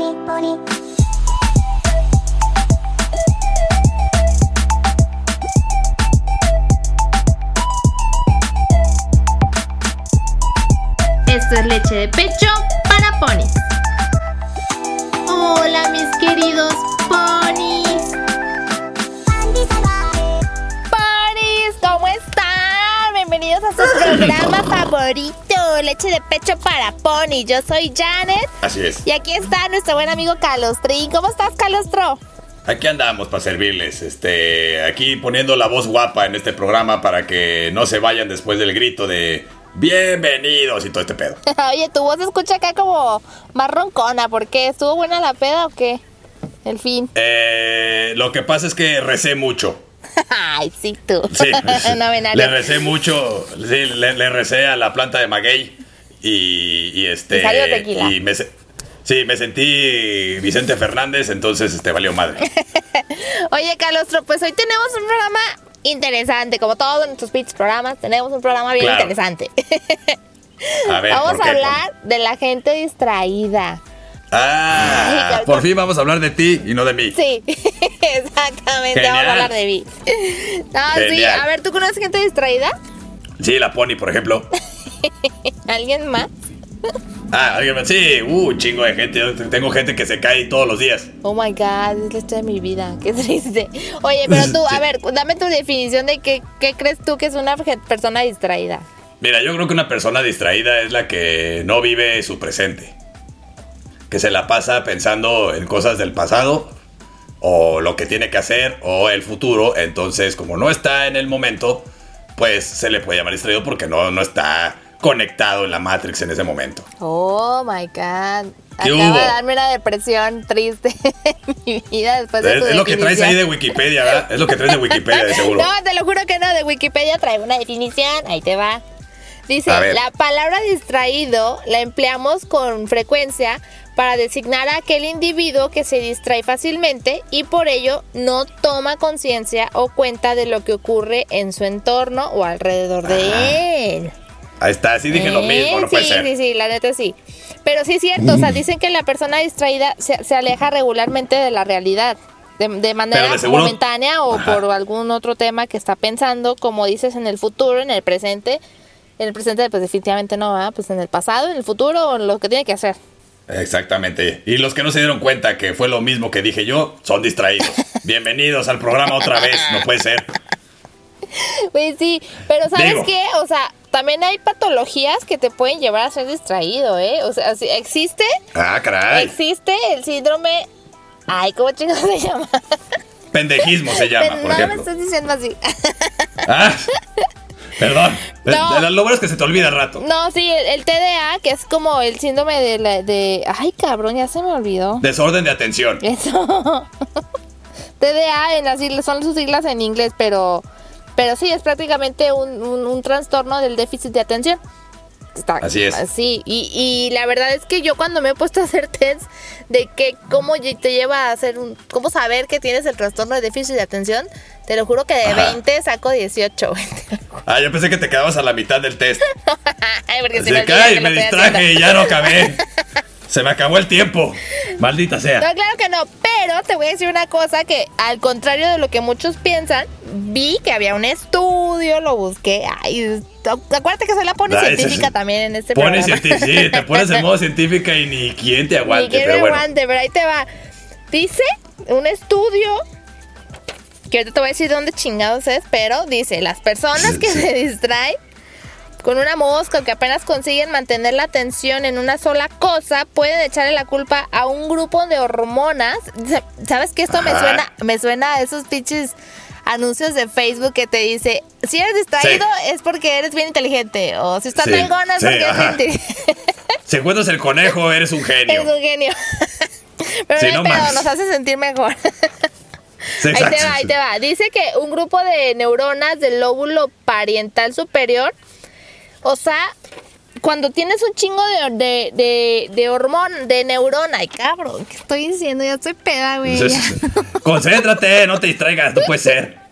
pony, pony. Esto es leche de pecho ponis. Yo soy Janet Así es. y aquí está nuestro buen amigo Calostrín. ¿Cómo estás, Calostro? Aquí andamos para servirles. Este, aquí poniendo la voz guapa en este programa para que no se vayan después del grito de bienvenidos y todo este pedo. Oye, tu voz se escucha acá como más roncona. ¿Por qué? ¿Estuvo buena la peda o qué? El fin. Eh, lo que pasa es que recé mucho. Ay, sí, tú. Sí, no ven le recé mucho. Sí, le, le recé a la planta de maguey y, y este. Y salió tequila. y me, sí, me sentí Vicente Fernández, entonces este valió madre. Oye, Calostro, pues hoy tenemos un programa interesante. Como todos nuestros pitch programas, tenemos un programa bien Claro. interesante. A ver, Vamos ¿por a hablar de la gente distraída. Ah, Ay, por fin vamos a hablar de ti y no de mí. Sí, exactamente. Genial. Vamos a hablar de mí. No, sí. A ver, ¿tú conoces gente distraída? Sí, la Pony, por ejemplo. ¿Alguien más? Ah, alguien más. Sí, uh, chingo de gente. Yo tengo gente que se cae todos los días. Oh my god, es la historia de mi vida. Qué triste. Oye, pero tú, a ver, dame tu definición de qué, qué crees tú que es una persona distraída. Mira, yo creo que una persona distraída es la que no vive su presente. Que se la pasa pensando en cosas del pasado o lo que tiene que hacer o el futuro. Entonces, como no está en el momento, pues se le puede llamar distraído porque no, no está conectado en la Matrix en ese momento. Oh my god. ¿Qué Acaba hubo? de darme una depresión triste en mi vida después de Es, tu es lo que traes ahí de Wikipedia, ¿verdad? Es lo que traes de Wikipedia, de seguro. No, te lo juro que no, de Wikipedia traigo una definición, ahí te va. Dice, la palabra distraído la empleamos con frecuencia para designar a aquel individuo que se distrae fácilmente y por ello no toma conciencia o cuenta de lo que ocurre en su entorno o alrededor de él. Ahí está, sí dije lo Eh, mismo, no sí, puede ser. Sí, sí, la neta sí. Pero sí es cierto, o sea, dicen que la persona distraída se, se aleja regularmente de la realidad. De, de manera de momentánea o Ajá. por algún otro tema que está pensando, como dices, en el futuro, en el presente. En el presente, pues definitivamente no, ¿verdad? Pues en el pasado, en el futuro, o en lo que tiene que hacer. Exactamente. Y los que no se dieron cuenta que fue lo mismo que dije yo, son distraídos. Bienvenidos al programa otra vez, no puede ser. Pues sí, pero ¿sabes Digo. qué? O sea, también hay patologías que te pueden llevar a ser distraído, ¿eh? O sea, existe, Ah, caray. existe el síndrome... Ay, ¿cómo chicos se llama? Pendejismo se llama, Pero por no me ejemplo. estás diciendo así. Ah, perdón. No. Eh, Lo bueno es que se te olvida al rato. No, sí, el, el TDA, que es como el síndrome de la... De... Ay, cabrón, ya se me olvidó. Desorden de atención. Eso. TDA en las siglas, son sus siglas en inglés, pero... Pero sí, es prácticamente un, un- un trastorno del déficit de atención. Está- Así es. Sí, y, y la verdad es que yo cuando me he puesto a hacer test de que cómo te lleva a hacer un... Cómo saber que tienes el trastorno de déficit de atención, te lo juro que de Ajá. 20 saco 18. Ah, yo pensé que te quedabas a la mitad del test. Ay, porque se me que me distraje y ya no acabé. Se me acabó el tiempo. Maldita sea. No, claro que no, pero te voy a decir una cosa que al contrario de lo que muchos piensan, vi que había un estudio, lo busqué. Ay, acuérdate que soy la pone científica es- también en este Pones programa. cienti- sí, te pones en modo científica y ni quien te Ni aguante, pero bueno. aguante, pero ahí te va. Dice un estudio que ahorita te voy a decir dónde chingados es, pero dice, las personas que se distraen con una mosca que apenas consiguen mantener la atención en una sola cosa, pueden echarle la culpa a un grupo de hormonas. Sa- ¿Sabes que esto me suena, me suena a esos pinches anuncios de Facebook que te dice, si eres distraído es porque eres bien inteligente, o si estás Sí, nalgona es sí, porque eres bien inteligente. Si encuentras el conejo, eres un genio. Eres un genio. Pero no mames. nos hace sentir mejor. Ahí te va, ahí te va. Dice que un grupo de neuronas del lóbulo parietal superior, o sea, cuando tienes un chingo de, de, de, de hormona, de neurona, ay cabrón, ¿qué estoy diciendo? Ya estoy peda, güey. Concéntrate, no te distraigas, no puede ser.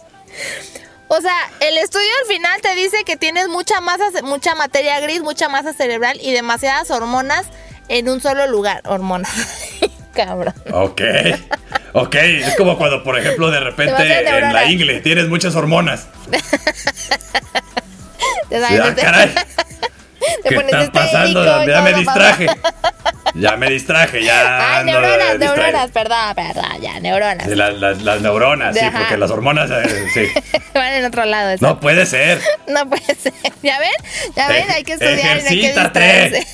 O sea, el estudio al final te dice que tienes mucha masa, mucha materia gris, mucha masa cerebral y demasiadas hormonas en un solo lugar. Hormonas. cabrón. Ok. Ok, es como cuando, por ejemplo, de repente en la ingle tienes muchas hormonas. ah, caray. ¿Qué está pasando? Ya me distraje. Ya me distraje, ya. Ay, neuronas, neuronas, perdón, perdón, ya, neuronas. las, neuronas, sí, porque las hormonas, eh, sí. Van en otro lado. No puede ser. No puede ser. ¿Ya ven? ¿Ya ven? Hay que estudiar. Ejercítate.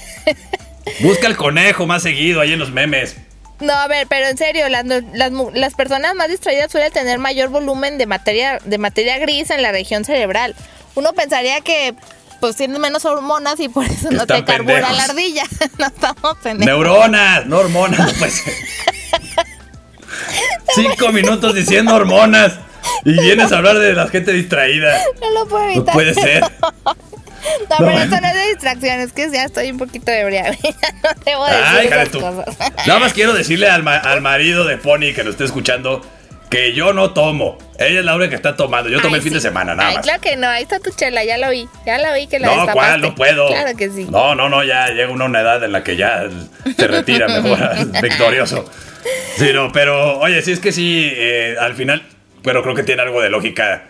Busca el conejo más seguido ahí en los memes. No, a ver, pero en serio, las, las, las, personas más distraídas suelen tener mayor volumen de materia, de materia gris en la región cerebral. Uno pensaría que pues tienen menos hormonas y por eso no te carbura la ardilla. no estamos Neuronas, no hormonas, pues. Cinco minutos diciendo hormonas y vienes a hablar de la gente distraída. No lo puedo evitar. No puede ser. No, pero eso no es de distracción, es que ya estoy un poquito de no debo decir Ay, esas cosas. Nada más quiero decirle al, al marido de Pony que lo esté escuchando que yo no tomo. Ella es la única que está tomando. Yo tomé el fin de semana, nada Ay, Claro que no, ahí está tu chela, ya lo vi. Ya la vi que la No, ¿cuál? No puedo. Claro que sí. No, no, no, ya llega una, edad en la que ya se retira mejor victorioso. Sí, no, pero oye, sí es que sí, eh, al final, pero creo que tiene algo de lógica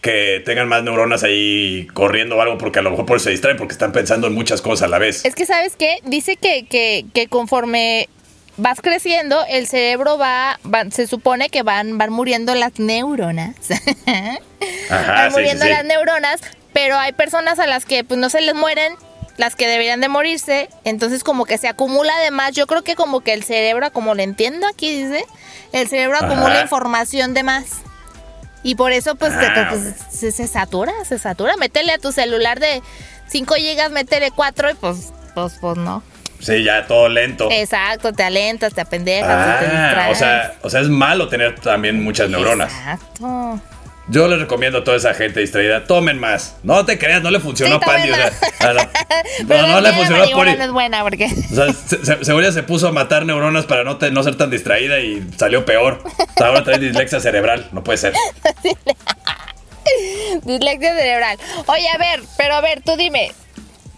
que tengan más neuronas ahí corriendo o algo, porque a lo mejor por eso se distraen, porque están pensando en muchas cosas a la vez. Es que, ¿sabes qué? Dice que, que, que conforme vas creciendo, el cerebro va, se supone que van, van muriendo las neuronas. van muriendo las neuronas, pero hay personas a las que pues no se les mueren las que deberían de morirse, entonces como que se acumula de más, yo creo que como que el cerebro, como lo entiendo aquí dice, el cerebro acumula información de más. Y por eso pues, ah, pues se, se, satura, se satura, métele a tu celular de 5 gigas, métele 4 y pues, pues, pues no. Sí, ya todo lento. Exacto, te alentas, te apendejas, te ah, O sea, o sea, es malo tener también muchas neuronas. Exacto. Yo les recomiendo a toda esa gente distraída, tomen más. No te creas, no le funcionó a Pandy. no, no le funcionó a Pony. No es buena porque. O sea, se, se, se puso a matar neuronas para no, no ser tan distraída y salió peor. O sea, ahora trae dislexia cerebral, no puede ser. dislexia cerebral. Oye, a ver, pero a ver, tú dime,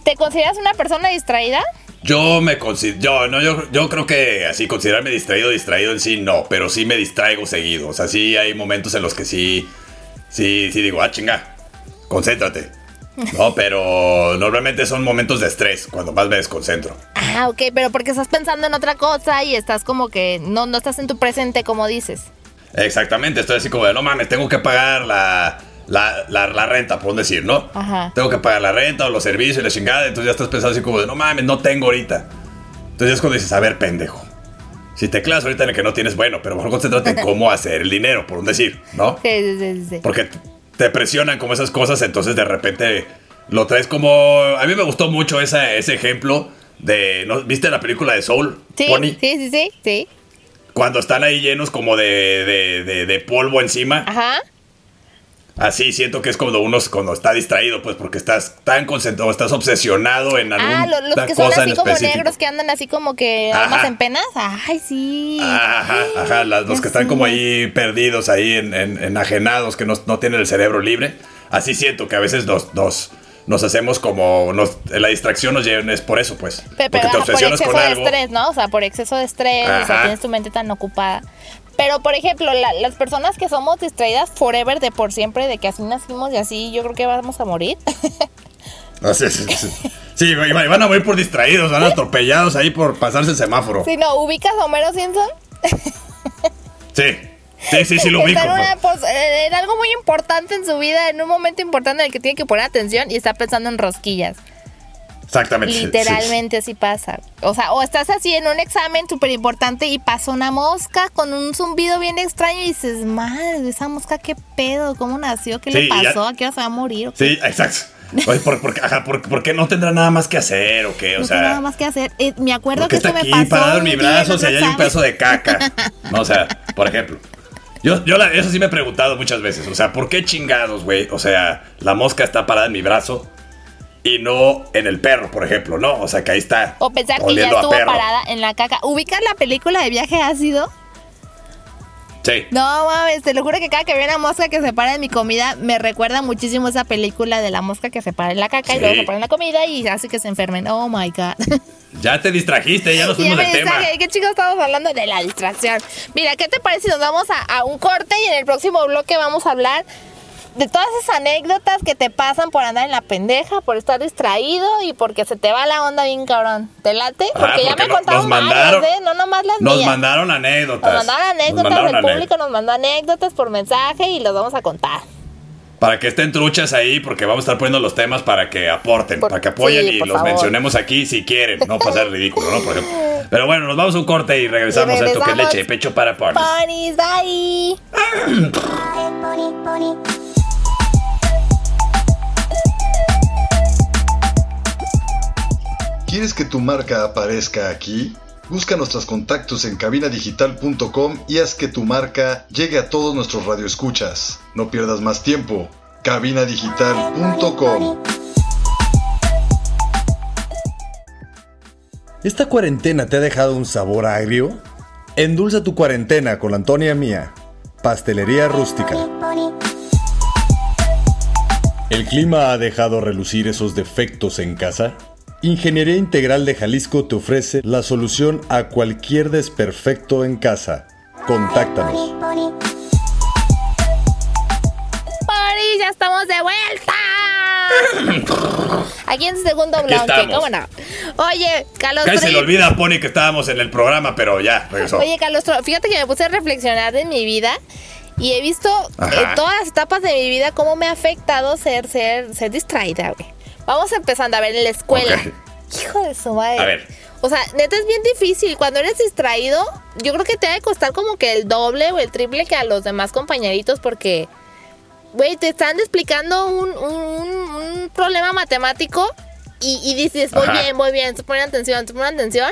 ¿te consideras una persona distraída? Yo me considero, yo, no, yo, yo creo que así considerarme distraído, distraído en sí, no, pero sí me distraigo seguido. O sea, sí hay momentos en los que sí, sí, sí digo, ah, chinga, concéntrate. No, pero normalmente son momentos de estrés, cuando más me desconcentro. Ah, ok, pero porque estás pensando en otra cosa y estás como que no, no estás en tu presente, como dices. Exactamente, estoy así como de, no mames, tengo que pagar la, la, la, renta, por decir, ¿no? Ajá. Tengo que pagar la renta o los servicios y la chingada. Entonces ya estás pensando así como de, no mames, no tengo ahorita. Entonces es cuando dices, a ver, pendejo. Si te clavas ahorita en el que no tienes, bueno, pero mejor concéntrate en cómo hacer el dinero, por decir, ¿no? Sí, sí, sí. Porque te presionan como esas cosas, entonces de repente lo traes como... A mí me gustó mucho ese ejemplo de... ¿no? ¿Viste la película de Soul? Sí, Pony? sí, sí, sí, sí. Cuando están ahí llenos como de, de, de, de polvo encima. Ajá. Así siento que es cuando uno cuando está distraído, pues porque estás tan concentrado, estás obsesionado en alguna ah, los, que son así como negros que andan así como que más en penas. Ay, sí. Ajá, ajá, los que están como ahí perdidos, ahí en, enajenados, que no, tienen el cerebro libre. Así siento que a veces nos, nos, hacemos como la distracción nos lleva, es por eso, pues. Pero, porque te obsesionas por exceso de estrés, ¿no? O sea, por exceso de estrés, o sea, tienes tu mente tan ocupada. Pero, por ejemplo, las personas que somos distraídas forever de por siempre, de que así nacimos y así, yo creo que vamos a morir. sí, sí, sí. sí, van a morir por distraídos, van atropellados ahí por pasarse el semáforo. Sí, no, ¿ubicas a Homero Simpson? sí. Sí, sí, sí lo ubico. Pues. en algo muy importante en su vida, en un momento importante en el que tiene que poner atención y está pensando en rosquillas. Exactamente. Literalmente así pasa. O sea, o estás así en un examen súper importante y pasa una mosca con un zumbido bien extraño y dices, madre, esa mosca qué pedo, cómo nació, qué le pasó, a qué hora se va a morir. Sí, exacto. Oye, ¿por, por, qué no tendrá nada más que hacer o qué? O no sea, nada más que hacer. Eh, me acuerdo que está me pasó. parado en mi brazo, o sea, hay un pedazo de caca. No, o sea, por ejemplo. Yo, yo eso sí me he preguntado muchas veces. O sea, ¿por qué chingados, güey? O sea, la mosca está parada en mi brazo y no en el perro, por ejemplo, ¿no? O sea, que ahí está. O pensar que ya estuvo parada en la caca. ¿Ubicar la película de viaje ácido? Sí. No mames, te lo juro que cada que veo una mosca que se para en mi comida me recuerda muchísimo esa película de la mosca que se para en la caca y luego se para en la comida y hace que se enfermen. Oh my god. Ya te distrajiste, ya nos fuimos del tema. ¿Qué chicos estamos hablando de la distracción? Mira, ¿qué te parece si nos vamos a, a un corte y en el próximo bloque vamos a hablar de todas esas anécdotas que te pasan por andar en la pendeja, por estar distraído y porque se te va la onda bien cabrón? ¿Te late? Ah, Porque ya me no- contaron nos varias, mandaron, ¿eh? No nomás las nos mías. mandaron anécdotas. Nos mandaron anécdotas, Nos mandaron el anécdotas. público nos mandó anécdotas por mensaje y los vamos a contar. Para que estén truchas ahí, porque vamos a estar poniendo los temas para que aporten, Por- para que apoyen sí, y los favor. mencionemos aquí si quieren, no pasar ridículo, ¿no? Por ejemplo. Pero bueno, nos vamos a un corte y regresamos, Y a esto que es leche de pecho para ponis. Ponis, bye. ¿Quieres que tu marca aparezca aquí? Busca nuestros contactos en cabinadigital.com y haz que tu marca llegue a todos nuestros radioescuchas. No pierdas más tiempo. cabinadigital.com ¿Esta cuarentena te ha dejado un sabor agrio? Endulza tu cuarentena con la Antonia Mía, Pastelería Rústica. ¿El clima ha dejado relucir esos defectos en casa? Ingeniería Integral de Jalisco te ofrece la solución a cualquier desperfecto en casa. Contáctanos. Ponis, ya estamos de vuelta. Aquí en segundo bloque. ¿cómo no? Oye, Carlos Casi se le olvida a Pony que estábamos en el programa, pero ya, regresó. Oye, Carlos, fíjate que me puse a reflexionar de mi vida y he visto en todas las etapas de mi vida cómo me ha afectado ser, ser, ser distraída, güey. Vamos empezando a ver en la escuela. Hijo de su madre. A ver. O sea, neta es bien difícil. Cuando eres distraído, yo creo que te ha de costar como que el doble o el triple que a los demás compañeritos porque, güey, te están explicando un, un- un problema matemático y, y dices, muy Ajá. bien, muy bien, te ponen atención, te ponen atención.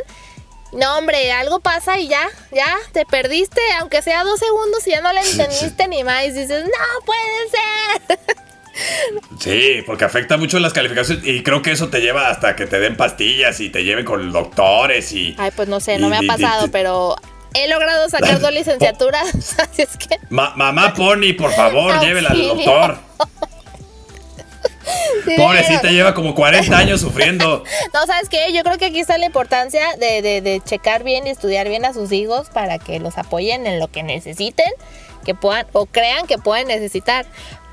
No, hombre, algo pasa y ya, ya, te perdiste, aunque sea dos segundos y ya no le entendiste ni más. Y dices, no puede ser. Sí, porque afecta mucho las calificaciones y creo que eso te lleva hasta que te den pastillas y te lleven con doctores y... Ay, pues no sé, no y- me ha pasado, y- pero he logrado sacar dos licenciaturas, así es que... Ma- mamá Pony, por favor, Auxilio. llévela al doctor. sí, Pobrecita, pero- lleva como 40 años sufriendo. No, ¿sabes qué? Yo creo que aquí está la importancia de, de, de checar bien y estudiar bien a sus hijos para que los apoyen en lo que necesiten, que puedan o crean que pueden necesitar.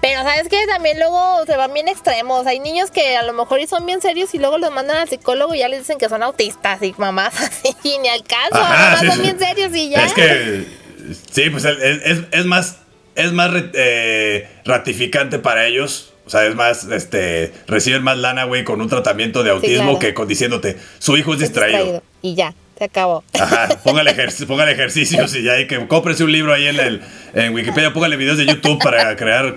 Pero ¿sabes qué? También luego se van bien extremos. Hay niños que a lo mejor y son bien serios y luego los mandan al psicólogo y ya les dicen que son autistas y mamás así, y ni al caso, Ajá, nomás sí, son sí. bien serios y ya. Es que, sí, pues es, es- más, es más eh, ratificante para ellos. O sea, es más, este, reciben más lana, güey, con un tratamiento de autismo claro. que con diciéndote, su hijo es Es distraído. Y ya, se acabó. Ajá, póngale, ejer- póngale ejercicios y ya hay que cómprese un libro ahí en el en Wikipedia, póngale videos de YouTube para crear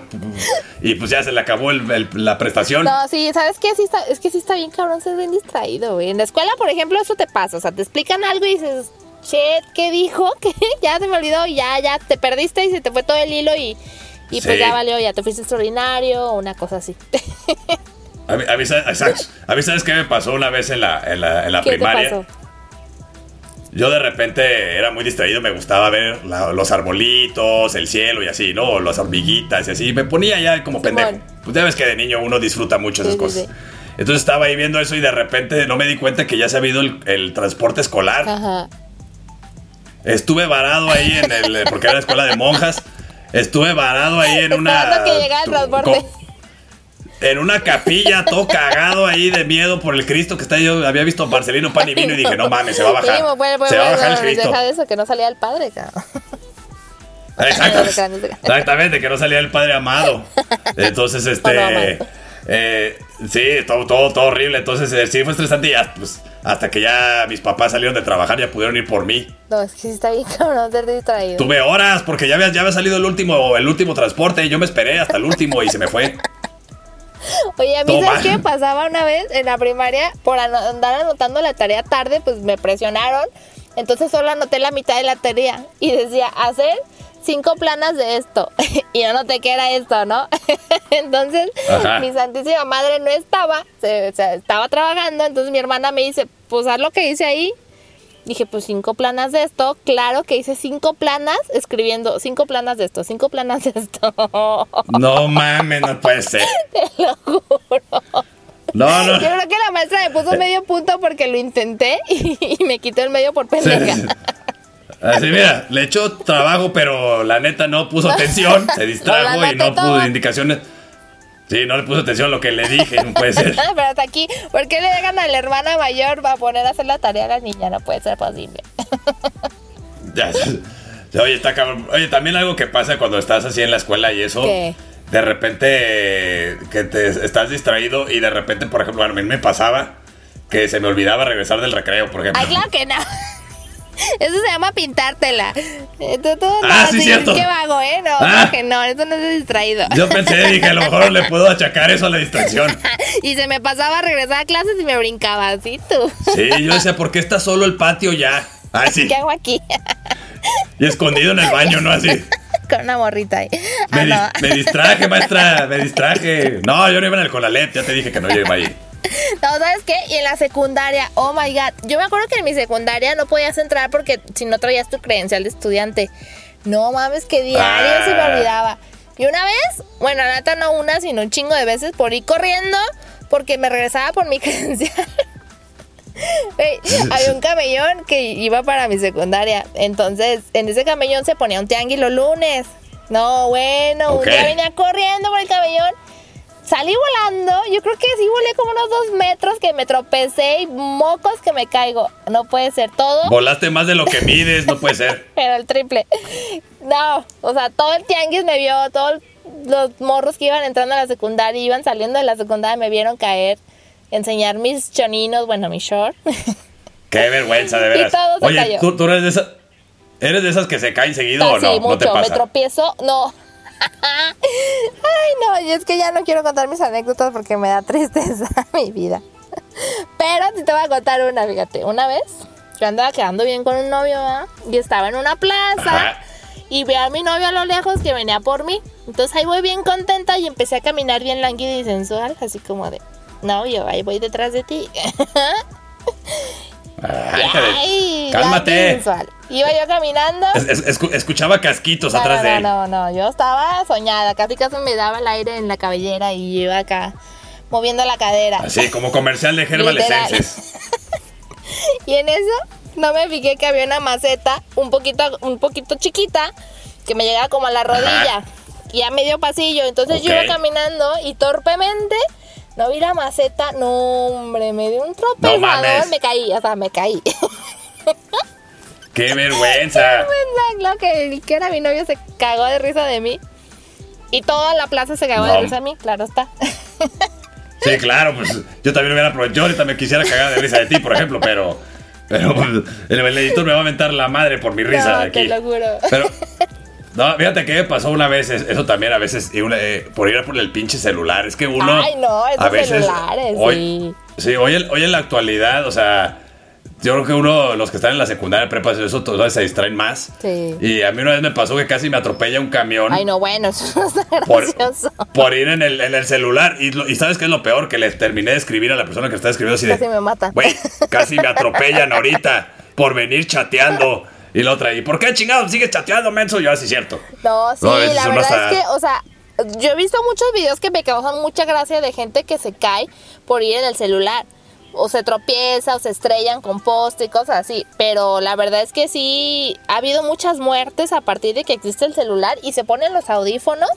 y pues ya se le acabó el- el- la prestación. No, sí, ¿sabes qué? Sí está, es que sí está bien cabrón ser bien distraído, güey. En la escuela, por ejemplo, eso te pasa. O sea, te explican algo y dices, shit, ¿qué dijo? ¿Qué? Ya se me olvidó y ya, ya te perdiste y se te fue todo el hilo y, y pues ya valió, ya te fuiste extraordinario o una cosa así. A mí, a mí. A mí, ¿sabes qué me pasó una vez en la, en la, en la ¿Qué te primaria? pasó? Yo de repente era muy distraído, me gustaba ver la- los arbolitos, el cielo y así, ¿no? Las hormiguitas y así. Me ponía ya como pendejo. Pues ya ves que de niño uno disfruta mucho esas Sí, cosas. sí. Entonces estaba ahí viendo eso y de repente no me di cuenta que ya se había ido el, el transporte escolar. Ajá. Estuve varado ahí en el. Porque era la escuela de monjas. Estuve varado ahí en una. Esperando que llegara el transporte. En una capilla, todo cagado ahí de miedo por el Cristo que está. Yo había visto Marcelino Pan y Vino y dije, no mames, se va a bajar. Sí, pues, pues, se va a bajar el Cristo. Deja de eso, que no salía el padre, cabrón. Crean. Exactamente, que no salía el Padre Amado. Entonces, este. Bueno, eh, sí, todo, todo, todo horrible. Entonces, eh, sí, fue estresante. Y ya, pues, hasta que ya mis papás salieron de trabajar, ya pudieron ir por mí. No, es que sí está bien cabrón ser distraído. Tuve horas porque ya había, ya había salido el último, el último transporte y yo me esperé hasta el último y se me fue. Oye, a mí, Toma. ¿sabes qué pasaba una vez en la primaria? Por andar anotando la tarea tarde, pues me presionaron. Entonces solo anoté la mitad de la tarea y decía, hacer cinco planas de esto. y yo noté que era esto, ¿no? entonces, Ajá. mi santísima madre no estaba, se, se- estaba trabajando. Entonces mi hermana me dice, pues haz lo que hice ahí. Dije, pues cinco planas de esto. Claro que hice cinco planas escribiendo cinco planas de esto, cinco planas de esto. No mames, no puede ser. Te lo juro. No, no. Yo creo que la maestra me puso medio punto porque lo intenté y, me quitó el medio por pendeja. Así, mira, le echó trabajo, pero la neta no puso atención, se distrajo y no puso indicaciones. Sí, no le puso atención a lo que le dije, no puede ser. pero hasta aquí, ¿por qué le dejan a la hermana mayor va a poner a hacer la tarea a la niña? No puede ser posible. ya, oye, está cabrón. Oye, también algo que pasa cuando estás así en la escuela y eso. ¿Qué? De repente que te estás distraído y de repente, por ejemplo, a mí me pasaba que se me olvidaba regresar del recreo, por ejemplo. Ay, claro que no. Eso se llama pintártela. Tú, tú, ah, sí, cierto. Qué vago, ¿eh? No, ah. que no, eso no es distraído. Yo pensé, dije, a lo mejor le puedo achacar eso a la distracción. y se me pasaba a regresar a clases y me brincaba, así tú. sí, yo decía, ¿por qué está solo el patio ya? Ah, sí. ¿Qué hago aquí? y escondido en el baño, ¿no? Así. Con una morrita ahí. Ah, me, me distraje, maestra, me distraje. No, yo no iba en el Conalet, ya te dije que no iba ahí. No, ¿sabes qué? Y en la secundaria, oh my god. Yo me acuerdo que en mi secundaria no podías entrar porque si no traías tu credencial de estudiante. No mames, que diario se me ah. olvidaba. Y una vez, bueno, neta no una, sino un chingo de veces por ir corriendo porque me regresaba por mi credencial. había un camellón que iba para mi secundaria. Entonces, en ese camellón se ponía un tianguis los lunes. No, bueno, un día venía corriendo por el camellón salí volando. Yo creo que sí volé como unos dos metros que me tropecé y mocos que me caigo. No puede ser todo. Volaste más de lo que mides, no puede ser. Pero el triple. No, o sea, todo el tianguis me vio, todos los morros que iban entrando a la secundaria, iban saliendo de la secundaria, me vieron caer, enseñar mis choninos, bueno, mi short. Qué vergüenza, de veras. Oye, ¿tú, eres de esas. ¿Eres de esas que se caen seguido o no? Sí, mucho. ¿No te pasa? Me tropiezo, no. Ay, no, y es que ya no quiero contar mis anécdotas porque me da tristeza mi vida. Pero sí te voy a contar una, fíjate. Una vez yo andaba quedando bien con un novio y estaba en una plaza y vi a mi novio a lo lejos que venía por mí. Entonces ahí voy bien contenta y empecé a caminar bien lánguida y sensual, así como de, novio, ahí voy detrás de ti. Ay, cálmate. Iba yo caminando. escuchaba casquitos atrás de él. No, no, no, yo estaba soñada. Casi casi me daba el aire en la cabellera y iba acá moviendo la cadera. Así, como comercial de Herbal y en eso no me fijé que había una maceta un poquito, un poquito chiquita que me llegaba como a la rodilla. Y a medio pasillo. Entonces yo iba caminando y torpemente no vi la maceta, no, hombre, me dio un tropezador, me caí, o sea, me caí. ¡Qué vergüenza! ¡Qué vergüenza! Claro que que era mi novio se cagó de risa de mí. Y toda la plaza se cagó de risa de mí, claro está. Sí, claro, pues yo también hubiera aprovechado. Yo ahorita me quisiera cagar de risa de ti, por ejemplo, pero. Pero pues, el, editor me va a aventar la madre por mi risa no, aquí. Te lo juro. Pero no, fíjate que pasó una vez, eso también a veces, eh, por ir a por el pinche celular. Es que uno. Ay, no, a veces, celulares, hoy, sí. hoy, hoy en la actualidad, o sea, yo creo que uno, los que están en la secundaria, prepa, eso todavía se distraen más. Sí. Y a mí una vez me pasó que casi me atropella un camión. Ay, no, bueno, eso no está gracioso. Por, ir en el, en el celular. Y, y, ¿sabes qué es lo peor? Que le terminé de escribir a la persona que está escribiendo así casi me mata. Güey, casi me atropellan ahorita por venir chateando. Y la otra, ¿y por qué chingado sigues chateando, menso? Yo así cierto. No, sí, la verdad es que, o sea, yo he visto muchos videos que me causan mucha gracia de gente que se cae por ir en el celular. O se tropieza, o se estrellan con poste y cosas así. Pero la verdad es que sí, ha habido muchas muertes a partir de que existe el celular y se ponen los audífonos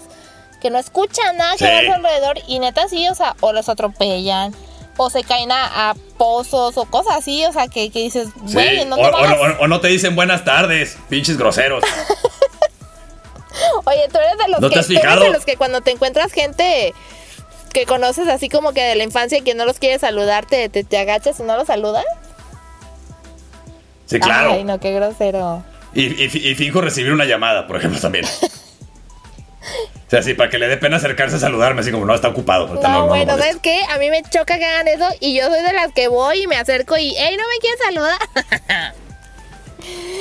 que no escuchan nada que hay alrededor. Y neta sí, o sea, o los atropellan o se caen a, pozos o cosas así, o sea, que, dices, güey, ¿en o, no te dicen buenas tardes, pinches groseros. Oye, tú eres de los ¿No que, te has de los que cuando te encuentras gente que conoces así como que de la infancia y que no los quiere saludar, te, te, agachas y no los saludas. Sí, claro. Ay, no, qué grosero. Y, y, y finjo recibir una llamada, por ejemplo, también. O sea, sí, para que le dé pena acercarse a saludarme, así como no, está ocupado. No, bueno, ¿sabes qué? A mí me choca que hagan eso y yo soy de las que voy y me acerco y, ¡ey, no me quieres saludar!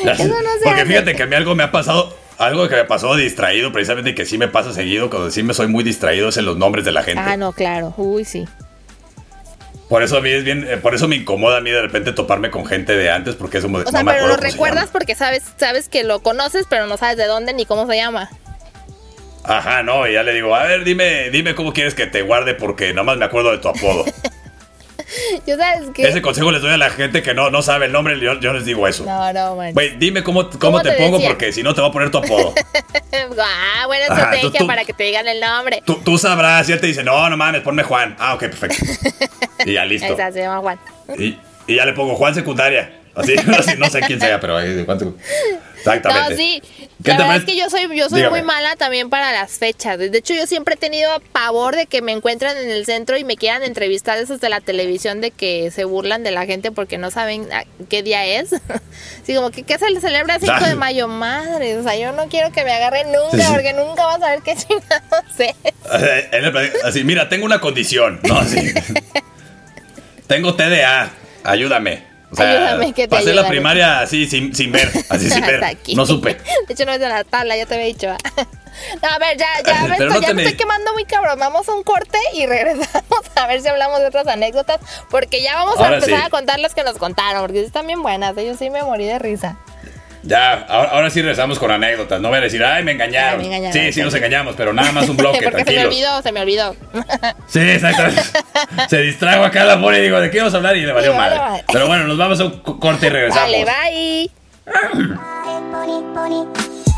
eso no se Porque fíjate que a mí algo me ha pasado, algo que me pasó distraído, precisamente, y que sí me pasa seguido, cuando sí me soy muy distraído, es en los nombres de la gente. Ah, no, claro. Uy, sí. Por eso a mí es bien, eh, por eso me incomoda a mí de repente toparme con gente de antes porque es como de, O sea, no me pero acuerdo lo se recuerdas porque sabes, sabes que lo conoces, pero no sabes de dónde ni cómo se llama. Ajá, no, y ya le digo, a ver, dime, dime cómo quieres que te guarde porque nomás me acuerdo de tu apodo. Yo sabes que. Ese consejo les doy a la gente que no, no sabe el nombre, yo, yo les digo eso. No, no, man. Güey, dime cómo, cómo, ¿Cómo te, te pongo porque si no te va a poner tu apodo. ah, buena estrategia tú- tú- para que te digan el nombre. Tú, tú sabrás, y él te dice, no, no mames, ponme Juan. Ah, ok, perfecto. Y ya listo. Esa se llama Juan. Y, y ya le pongo Juan secundaria. Así, así, no sé quién sea, pero ahí, secu- Exactamente. No, sí. ¿Qué La verdad es que yo soy, yo soy Dígame. muy mala también para las fechas. De hecho, yo siempre he tenido pavor de que me encuentren en el centro y me quieran entrevistar esos de la televisión de que se burlan de la gente porque no saben a- qué día es. Así como que ¿qué se le celebra el 5 de mayo? Madre, o sea, yo no quiero que me agarren nunca Sí, sí. porque nunca vas a saber qué chingados es. Eh, Así, mira, tengo una condición. No, así. tengo TDA. Ayúdame. O sea, Ayúdame, que te pasé la primaria así sin, sin ver, así sin ver. Aquí. No supe. De hecho, no es de la tabla, ya te había dicho. ¿va? No, a ver, ya, ya, me, estoy, no ya me estoy quemando muy cabrón. Vamos a un corte y regresamos a ver si hablamos de otras anécdotas. Porque ya vamos a empezar sí. a contar las que nos contaron. Porque están bien buenas. ¿eh? Yo sí me morí de risa. Ya, ahora, ahora sí regresamos con anécdotas. No voy a decir, ay, me engañaron. Ay, me engañaron, sí, sí, sí. nos engañamos, pero nada más un bloque, porque se me tranquilos. olvidó, se me olvidó. Sí, exactamente. Se distrajo acá la pone y digo, ¿de qué vamos a hablar? Y le valió vale, madre. Pero bueno, nos vamos a un co- corte y regresamos. Vale, bye.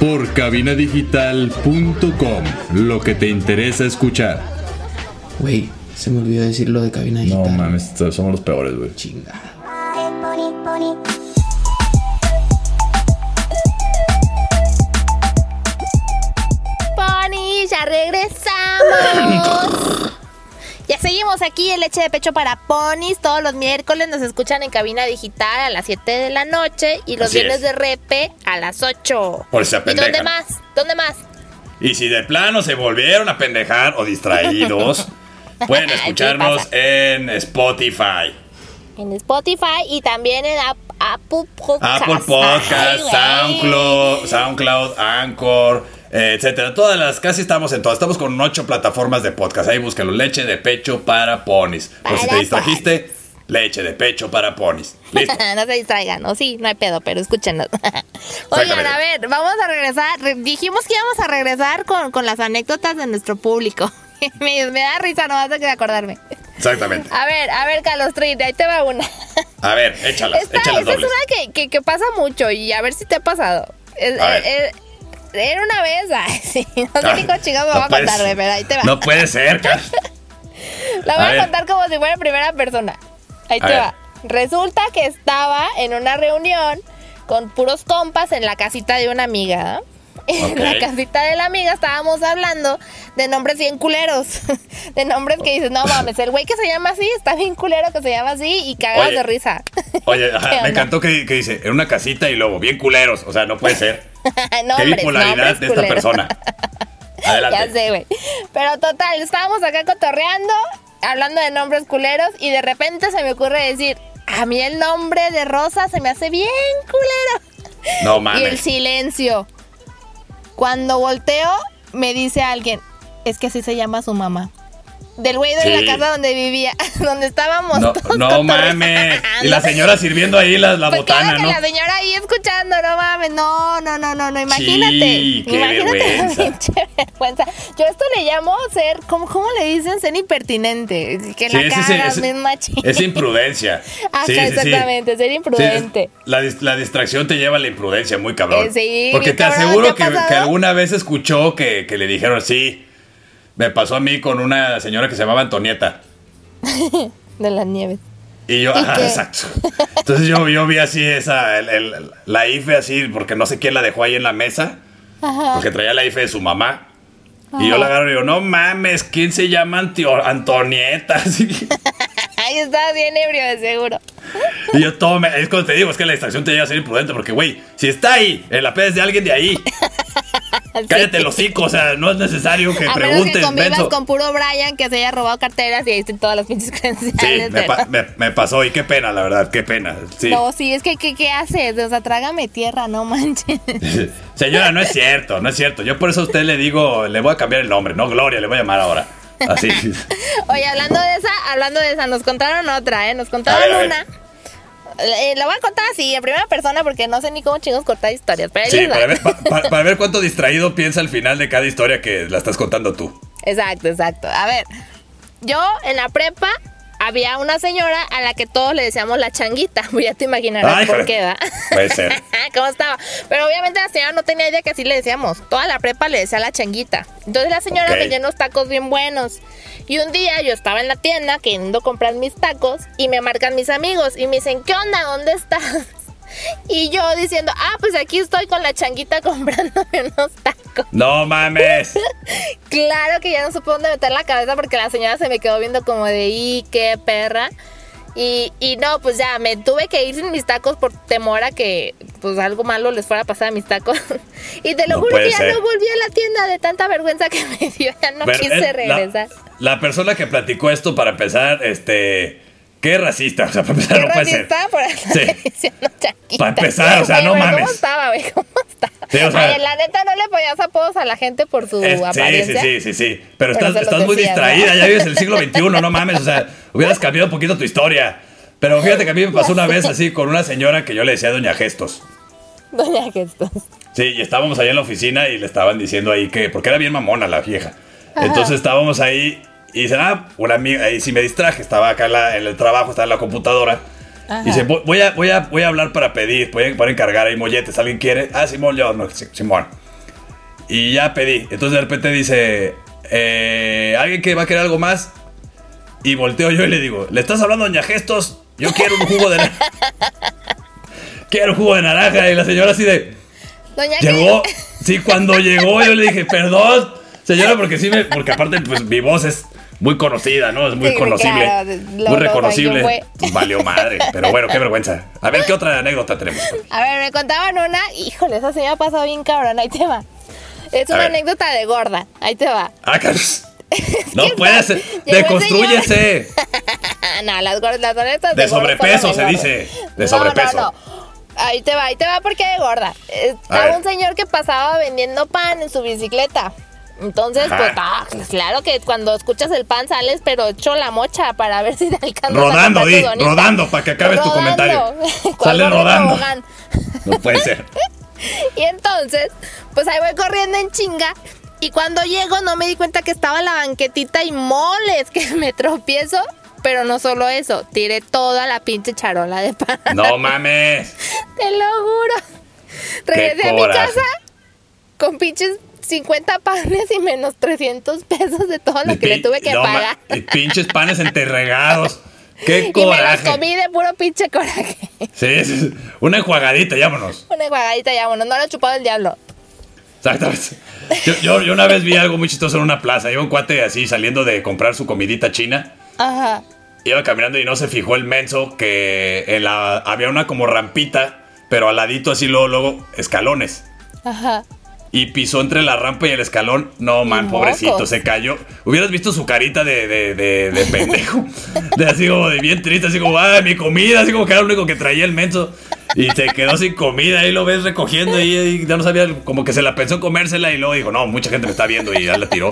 Por cabinadigital.com. Lo que te interesa escuchar. Güey, se me olvidó decir lo de cabina No digital. mames, somos los peores, güey. Chingada. Pony, ya regresamos. Ya seguimos aquí en Leche de Pecho para Ponis. Todos los miércoles nos escuchan en cabina digital a las 7 de la noche y los Así viernes es. de repe a las 8. Por si se ¿Y dónde más? ¿Dónde más? Y si de plano se volvieron a pendejar o distraídos, pueden escucharnos en Spotify, En Spotify y también en Ap- Apple Podcast. Apple Ay, Podcast, güey. SoundCloud, SoundCloud, Anchor, etcétera. Todas las, casi estamos en todas. Estamos con ocho plataformas de podcast. Ahí búscalo. Leche de pecho para ponis. Por si te distrajiste, leche de pecho para ponis. Listo. no se distraigan, o sí, no hay pedo, pero escúchenos. Oigan, a ver, vamos a regresar. Re- dijimos que íbamos a regresar con, con las anécdotas de nuestro público. me, me da risa nomás de acordarme. Exactamente. A ver, a ver, Carlos Trin, ahí te va una. A ver, échalas, Esta, échalas esta es una que, que, que pasa mucho y a ver si te ha pasado. Es- A ver. eh, eh, era una vez, ay, sí, no sé Ah, ni cómo chingados me no va a contar, pero ahí te va. No puede ser, Car. La voy A contar como si fuera primera persona. Ahí A te ver. va. Resulta que estaba en una reunión con puros compas en la casita de una amiga. En la casita de la amiga estábamos hablando de nombres bien culeros. De nombres que dices, no mames, el güey que se llama así está bien culero que se llama así y cagas Oye. de risa. Oye, ajá, ¿Qué me encantó que, que dice, en una casita y luego, bien culeros. O sea, no puede ser. Qué bipolaridad de esta persona. Adelante. Ya sé, güey. Pero total, estábamos acá cotorreando, hablando de nombres culeros, y de repente se me ocurre decir, a mí el nombre de Rosa se me hace bien culero. No Y el mames. silencio. Cuando volteo, me dice alguien, es que así se llama su mamá. Del güey de Sí. la casa donde vivía, donde estábamos No, todos no mames. Y la señora sirviendo ahí la, la Pues claro botana, que ¿no? la señora ahí escuchando, no mames, no, no, no, no, no, imagínate. Sí, qué imagínate vergüenza. la pinche vergüenza. Yo esto le llamo ser, ¿cómo, cómo le dicen? Ser impertinente. Que la Sí, cagas es- machín. Es imprudencia. Ajá, exactamente, ser imprudente. es- la, la distracción te lleva a la imprudencia, muy cabrón. Eh, Porque te cabrón, aseguro ¿te ha que, que alguna vez escuchó que, que le dijeron, sí, me pasó a mí con una señora que se llamaba Antonieta. De las nieves. Y yo, ¿Y ajá, qué? exacto. Entonces yo, yo vi así esa, el- el- la IFE así, porque no sé quién la dejó ahí en la mesa, porque traía la IFE de su mamá. Y yo la agarro y digo, no mames, ¿quién se llama Antio- Antonieta? Ahí estás bien ebrio, de seguro. y yo todo, me- es cuando te digo, es que la distracción te lleva a ser imprudente, porque güey, si está ahí, en la peda es de alguien de ahí, cállate el hocico, o sea, no es necesario que A menos que preguntes, convivas con puro Brian que se haya robado carteras y ahí estén todas las pinches Sí, credenciales. me, pa- me- me pasó y qué pena, la verdad, qué pena. Sí. No, sí, es que ¿qué, ¿qué haces? O sea, trágame tierra, no manches. Señora, no es cierto, no es cierto. Yo por eso a usted le digo, le voy a cambiar el nombre, no Gloria, le voy a llamar ahora. Así. Oye, hablando de esa, hablando de esa, nos contaron otra, ¿eh? Nos A contaron ver, a ver. una. Eh, la voy a contar así, en primera persona, porque no sé ni cómo chingos cortar historias. Pero Sí, para ver, pa- pa- para ver cuánto distraído piensa al final de cada historia que la estás contando tú. Exacto, exacto. A ver, yo en la prepa había una señora a la que todos le decíamos la changuita. Ya te imaginarás Ay, por qué, ¿verdad? Puede ser. ¿Cómo estaba? Pero obviamente la señora no tenía idea que así le decíamos. Toda la prepa le decía la changuita. Entonces la señora Ok. vendía unos tacos bien buenos. Y un día yo estaba en la tienda queriendo comprar mis tacos y me marcan mis amigos y me dicen, ¿qué onda? ¿Dónde estás? Y yo diciendo, ah, pues aquí estoy con la changuita comprándome unos tacos. No mames. Claro que ya no supe dónde meter la cabeza porque la señora se me quedó viendo como de, ¡y qué perra! Y, y no, pues ya me tuve que ir sin mis tacos por temor a que pues algo malo les fuera a pasar a mis tacos. y te lo No juro que ya ser. no volví a la tienda de tanta vergüenza que me dio. Ya no quise eh, regresar. La, la persona que platicó esto para empezar, este. Qué racista, o sea, para empezar Qué no puede ser. estar Sí. Para empezar, o sea, no mames. ¿Cómo estaba, güey? ¿Cómo estaba? Sí, o sea- Ay, la neta no le ponías apodos a la gente por su Es- sí, sí, apariencia. sí, sí, sí. Pero, Pero estás, estás muy decías, distraída, ¿no? ya vives el siglo XXI, no mames. O sea, hubieras cambiado un poquito tu historia. Pero fíjate que a mí me pasó una vez así con una señora que yo le decía Doña Gestos. Doña Gestos. Sí, y estábamos ahí en la oficina y le estaban diciendo ahí que, porque era bien mamona la vieja. Entonces estábamos ahí y dice, ah, una amiga, y si me distraje, estaba acá en, la- en el trabajo, estaba en la computadora. Y dice, "Voy- a, voy, a, voy a hablar para pedir, voy a, para encargar ahí molletes, ¿alguien quiere? Ah, Simón, yo, no, Simón. Y ya pedí. Entonces de repente dice, eh, ¿alguien que va a querer algo más? Y volteo yo y le digo, ¿le estás hablando a Doña Gestos? Yo quiero un jugo de naranja. quiero un jugo de naranja. Y la señora así de... Doña Llegó, sí, cuando llegó yo le dije, perdón, señora, porque sí me, porque aparte, pues mi voz es muy conocida, ¿no? Es muy Sí, conocible, claro, lo- muy reconocible. valió madre, pero bueno, qué vergüenza. A ver, ¿qué otra anécdota tenemos? A ver, me contaban una. Híjole, esa señora ha pasado bien cabrón. Ahí te va. Es una anécdota de gorda. Ahí te va. Ah, Carlos. No ¿Qué puede tal? ser. Llegó el Deconstrúyese. no, las gordas, las gordas De sobrepeso, se dice. De No, sobrepeso. No, no. Ahí te va, ahí te va porque de gorda. Estaba un señor que pasaba vendiendo pan en su bicicleta. Entonces, pues, ah, pues, claro que cuando escuchas el pan sales, pero hecho la mocha para ver si te alcanzas Rodando, di, rodando, para que acabes tu comentario. ¿Cuál Sale rodando. No puede ser. Y entonces, pues ahí voy corriendo en chinga. Y cuando llego no me di cuenta que estaba la banquetita y moles, que me tropiezo. Pero no solo eso, tiré toda la pinche charola de pan. No mames. Te lo juro. Regresé a mi casa con pinches 50 panes y menos 300 pesos de todo lo que Y le tuve que no pagar. Y pinches panes enterregados. Qué Y me coraje. los comí de puro pinche coraje. Sí, sí, una enjuagadita, vámonos. Una enjuagadita bueno, no lo he chupado el diablo. Exactamente. Yo, yo, yo una vez vi algo muy chistoso en una plaza. Iba un cuate así saliendo de comprar su comidita china. Ajá. Iba caminando y no se fijó el menso que en la, había una como rampita, pero al ladito así luego, luego escalones. Ajá. Y pisó entre la rampa y el escalón. No, man, pobrecito, se cayó. Hubieras visto su carita de, de, de, de pendejo. De así como de bien triste, así como, ah, mi comida, así como que era lo único que traía el menso. Y se quedó sin comida, ahí lo ves recogiendo y, y ya no sabía, como que se la pensó comérsela y luego dijo, no, mucha gente me está viendo y ya la tiró.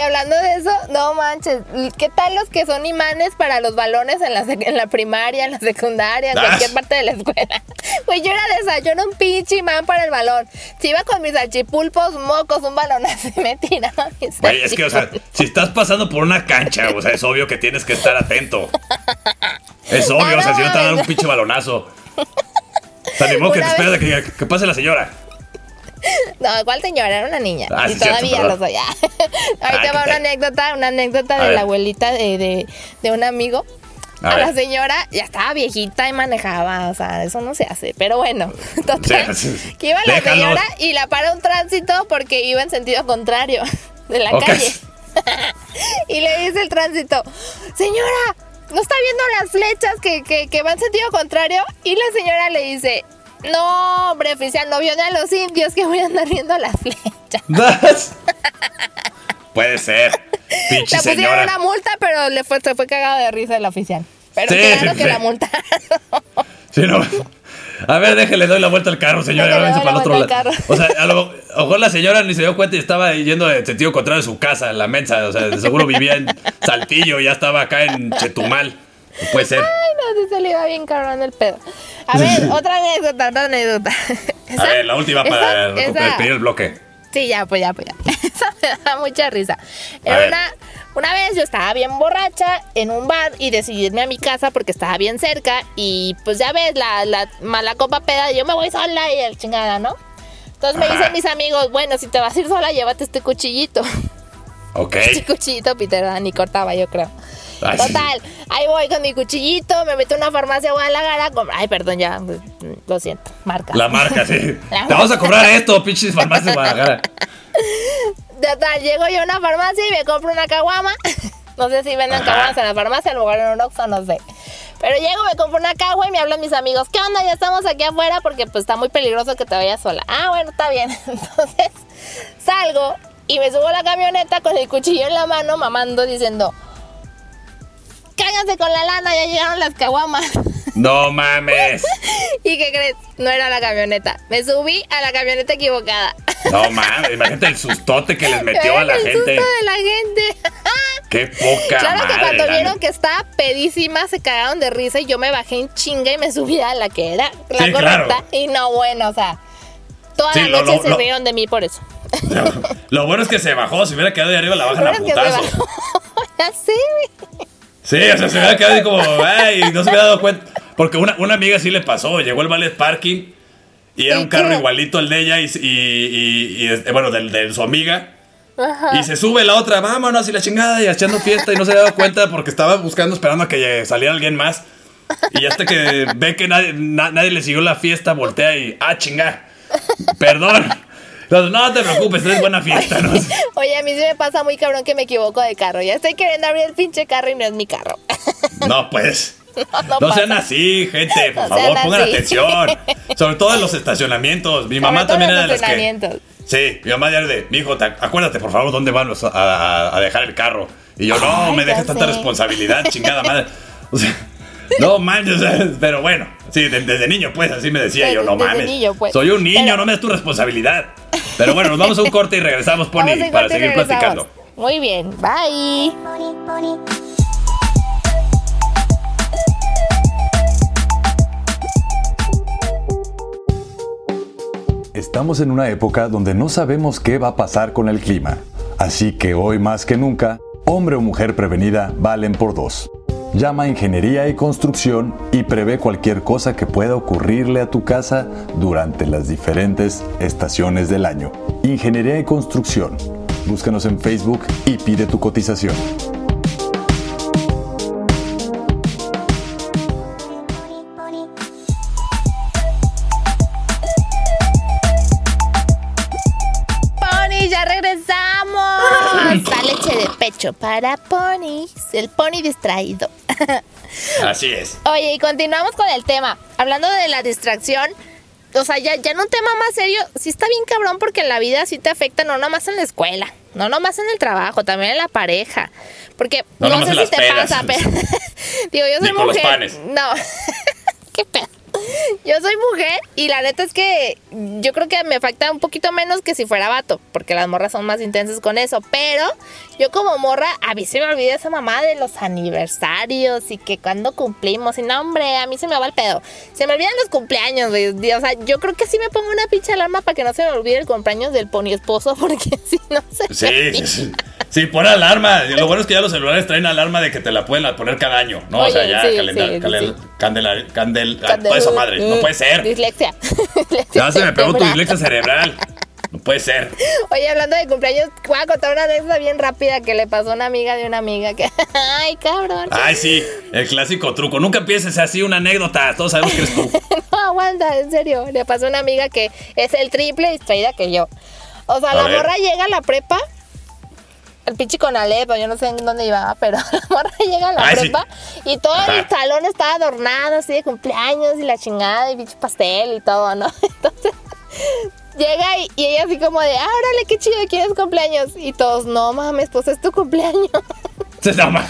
Oye, hablando de eso, no manches, ¿qué tal los que son imanes para los balones en la, en la primaria, en la secundaria, en Ah. cualquier parte de la escuela? Pues yo era de esa, yo era un pinche imán para el balón. Si iba con mis salchipulpos, mocos, un balonazo y me tiraba mis Güey, es que, o sea, si estás pasando por una cancha, o sea, es obvio que tienes que estar atento. Es obvio, o sea, si no te va a dar un pinche balonazo. O sea, ni modo que te esperas a que, que pase la señora. No, igual señora, era una niña. Ah, y sí, cierto, todavía perdón. lo soy. Ahorita Ah, va ¿qué una anécdota, una anécdota A de ver. la abuelita de, de, de un amigo. A A, la señora ya estaba viejita y manejaba, o sea, eso no se hace. Pero bueno, total, Sí, sí. que iba la Déjalos. señora y la para un tránsito porque iba en sentido contrario de la Ok. calle. y le dice el tránsito, señora, ¿no está viendo las flechas que, que, que van en sentido contrario? Y la señora le dice, no, hombre, oficial, no vio ni a los indios que voy a andar viendo las flechas. Puede ser. Pinche Le pusieron señora. una multa, pero le fue, se fue cagado de risa el oficial. Pero Sí, claro sí, que sí. la multaron. Sí, no. A ver, déjele, doy la vuelta al carro, señora. Para el otro lado. O sea, a lo, a lo mejor la señora ni se dio cuenta y estaba yendo en sentido contrario de su casa, la mensa. O sea, de seguro vivía en Saltillo, ya estaba acá en Chetumal. Puede ser. Sí se le iba bien cabrón el pedo. A ver, otra anécdota, otra anécdota. A ver, la última para esa- recuperar esa- pedir el bloque. Sí, ya, pues ya, pues ya. Esa me da mucha risa. Era una, una vez yo estaba bien borracha en un bar y decidí irme a mi casa porque estaba bien cerca y pues ya ves, la, la mala copa peda, yo me voy sola y el chingada, ¿no? Entonces me Ajá. dicen mis amigos, bueno, si te vas a ir sola, llévate este cuchillito. Ok. Este cuchillito, Peter, ni cortaba, yo creo. Ay. Total, ahí voy con mi cuchillito, me meto a una farmacia Guadalajara. Ay, perdón, ya, lo siento, marca. La marca, sí. La Te vamos a cobrar esto, pinches farmacias de Guadalajara. Total, llego yo a una farmacia y me compro una caguama. No sé si venden caguamas en la farmacia, mejor en un Oxxo, no sé. Pero llego, me compro una cagua y me hablan mis amigos. ¿Qué onda? Ya estamos aquí afuera porque pues está muy peligroso que te vayas sola. Ah, bueno, está bien. Entonces salgo y me subo a la camioneta con el cuchillo en la mano, mamando, diciendo... Cáiganse con la lana, ya llegaron las caguamas. No mames. ¿Y qué crees? No era la camioneta. Me subí a la camioneta equivocada. No mames. Imagínate el sustote que les metió a la El susto gente. de la gente. Qué poca Claro que cuando vieron que estaba pedísima, se cagaron de risa y yo me bajé en chinga y me subí a la que era la Sí, correcta. claro. Y no, bueno, o sea, toda Sí, la noche lo- se lo- rieron de mí por eso. Lo bueno es que se bajó. Si hubiera quedado de arriba, la bajan a Pero es que se putazos. bajó. ya sé, güey. Sí, o sea, se hubiera quedado ahí como, ay, no se hubiera dado cuenta. Porque una, una amiga sí le pasó, llegó el ballet parking y era ¿Y un carro igualito al de ella y, y- y- y, este, bueno, del- de, su amiga. Ajá. Y se sube la otra, vámonos y la chingada y echando fiesta y no se había dado cuenta porque estaba buscando, esperando a que saliera alguien más. Y hasta que ve que nadie, na- nadie le siguió la fiesta, voltea y, ah, chinga, perdón. Entonces, no te preocupes, es buena fiesta, ¿no? Oye, a mí sí me pasa muy cabrón que me equivoco de carro. Ya estoy queriendo abrir el pinche carro y no es mi carro. No, pues. No, no No sean así, gente, por No favor, pongan así. atención. Sobre todo en los estacionamientos. Mi Sobre mamá también era de los las que. Sí, mi mamá ya era de, mi hijo, acuérdate, por favor, dónde vamos a, a- a dejar el carro. Y yo, no, Ay, me ya dejes tanta responsabilidad, chingada madre. O sea, no manches, pero bueno, sí, de- desde niño, pues, así me decía yo, no mames. niño, pues. Soy un niño, Pero- no me des tu responsabilidad. Pero bueno, nos vamos a un corte y regresamos, Pony, para seguir platicando. Muy bien, bye. Estamos en una época donde no sabemos qué va a pasar con el clima. Así que hoy más que nunca, hombre o mujer prevenida valen por dos. Llama a Ingeniería y Construcción y prevé cualquier cosa que pueda ocurrirle a tu casa durante las diferentes estaciones del año. Ingeniería y Construcción. Búscanos en Facebook y pide tu cotización. Para ponis. El pony distraído. Así es. Oye, y continuamos con el tema. Hablando de la distracción. O sea, ya, ya en un tema más serio, sí está bien cabrón porque en la vida sí te afecta, no nomás en la escuela, no nomás en el trabajo, también en la pareja. Porque No sé si te pedas. pasa, pero. Digo, yo soy Ni con los mujer. panes. No. Qué pedo. Yo soy mujer y la neta es que yo creo que me falta un poquito menos que si fuera vato, porque las morras son más intensas con eso. Pero yo como morra, a mí se me olvida esa mamá de los aniversarios y que cuando cumplimos. Y no, hombre, a mí se me va el pedo. Se me olvidan los cumpleaños, güey. O sea, yo creo que sí me pongo una pinche alarma para que no se me olvide el cumpleaños del pony esposo, porque si no se me Sí, olvida. sí, sí. Sí, pon alarma. Lo bueno es que ya los celulares traen alarma de que te la pueden poner cada año, ¿no? o sea, Oye, ya sí, calendar, sí, candela- candel- Cuando- toda esa madre. No puede ser. Dislexia. Ya se me pegó tu dislexia cerebral. No puede ser. Oye, hablando de cumpleaños, voy a contar una anécdota bien rápida que le pasó a una amiga de una amiga que. ¡Ay, cabrón! Ay, sí, el clásico truco. Nunca empieces así una anécdota. Todos sabemos que eres tú. no, aguanta, en serio. Le pasó a una amiga que es el triple distraída que yo. O sea, A la ver. morra llega a la prepa. El pinche con Alepo, yo no sé en dónde iba, pero la morra llega a la Ay, sí. prepa y todo el salón estaba adornado así de cumpleaños y la chingada y pinche pastel y todo, ¿no? Entonces llega y, y ella así como de, ah, órale, qué chido, ¿quién es cumpleaños? Y todos, no mames, pues es tu cumpleaños. Se llama.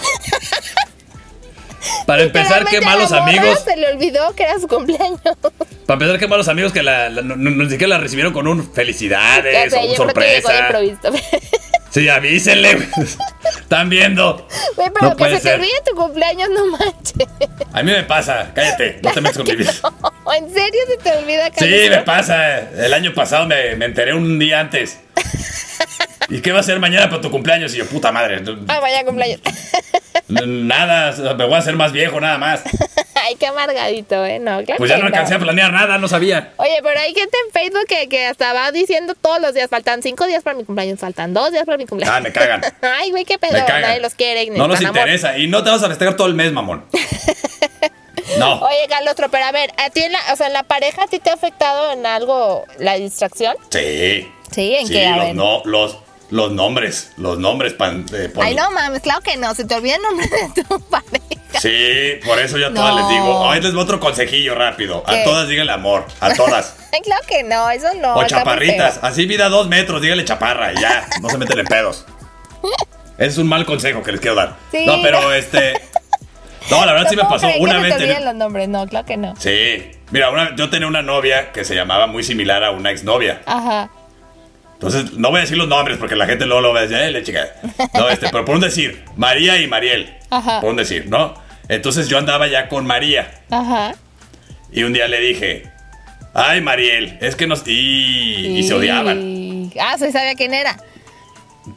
Para empezar, qué malos amigos. Se le olvidó que era su cumpleaños. Para empezar, qué malos amigos que la, la- no, no- ni siquiera la recibieron con un felicidades sé, o un sorpresa. Sí, avísenle. Están viendo. Güey, pero No que se te ser. olvide tu cumpleaños, no manches. A mí me pasa. Cállate. No te metas con mi vida. No, ¿En serio se te olvida Sí, Carlos? me pasa. El año pasado me, me enteré un día antes. ¿Y qué va a ser mañana para tu cumpleaños? Y yo, puta madre. Ay, vaya cumpleaños. Nada, me voy a hacer más viejo, nada más. Ay, qué amargadito, ¿eh? No, claro Pues ya no alcancé a planear nada, no sabía. Oye, pero hay gente en Facebook que, que hasta va diciendo todos los días, faltan cinco días para mi cumpleaños, faltan dos días para mi cumpleaños. Ah, me cagan. Ay, güey, qué pedo, Me cagan. nadie los quiere. No nos amor. interesa. Y no te vas a festejar todo el mes, mamón. No. Oye, Carlos, pero a ver, ¿a ti en la, o sea, en la pareja a ti te ha afectado en algo la distracción? Sí. Sí, ¿en sí, qué? Los, no, los, los nombres. Los nombres, pan, eh, Ay, no mames, claro que no, se te olvida el nombre de tu pareja. Sí, por eso yo a todas No. les digo. Ahí les voy otro consejillo rápido. A todas díganle amor. A todas. Ay, claro que no, eso no. o chaparritas. Así vida dos metros, dígale chaparra y ya. No se meten en pedos. Ese es un mal consejo que les quiero dar. Sí, no, pero no. este. No, la verdad sí me ¿Cómo pasó una que vez. te tenía- los nombres? No, claro que no. Sí. Mira, una- yo tenía una novia que se llamaba muy similar a una exnovia. Ajá. Entonces, no voy a decir los nombres porque la gente luego lo va a decir, eh, le chica. No, este, pero por un decir, María y Mariel. Ajá. Por un decir, ¿no? Entonces yo andaba ya con María. Ajá. Y un día le dije, ay, Mariel, es que nos. Y, y se odiaban. Ah, sí sabía quién era.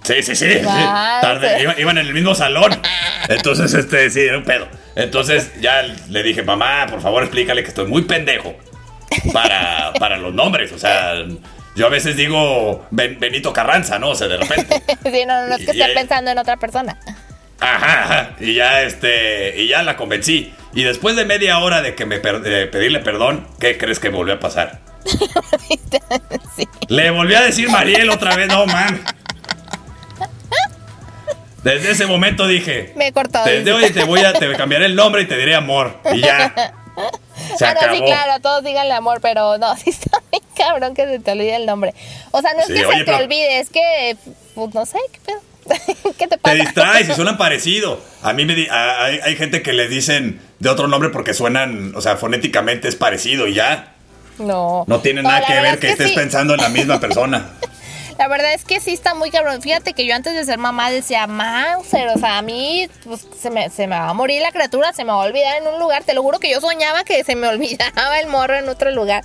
Sí, sí, sí. Tarde, iban, iban en el mismo salón. Entonces, este, sí, era un pedo. Entonces ya le dije, mamá, por favor, explícale que estoy muy pendejo para, para los nombres. O sea, yo a veces digo Ben- Benito Carranza, ¿no? O sea, de repente. sí, no, no es que Y- esté pensando en otra persona. Ajá, ajá. Y ya, este, y ya la convencí. Y después de media hora de que me per- de pedirle perdón, ¿qué crees que volvió a pasar? sí. Le volví a decir Mariel otra vez, no, man. Desde ese momento dije, Me he cortado. desde hoy te voy a te cambiaré el nombre y te diré amor. Y ya. Se no, acabó. sí, claro, todos díganle amor, pero no, sí está bien cabrón que se te olvide el nombre. O sea, no es Sí, que oye, se te olvide, es que, pues no sé, ¿qué pedo? ¿Qué te Te pasa? distraes y suenan parecido. A mí me di- a- hay, hay gente que les dicen de otro nombre porque suenan, o sea, fonéticamente es parecido y ya. No. No tiene No, nada que ver que, estés sí. pensando en la misma persona. La verdad es que sí está muy cabrón. Fíjate que yo antes de ser mamá decía, Mauser, o sea, a mí pues, se, me, se me va a morir la criatura, se me va a olvidar en un lugar. Te lo juro que yo soñaba que se me olvidaba el morro en otro lugar.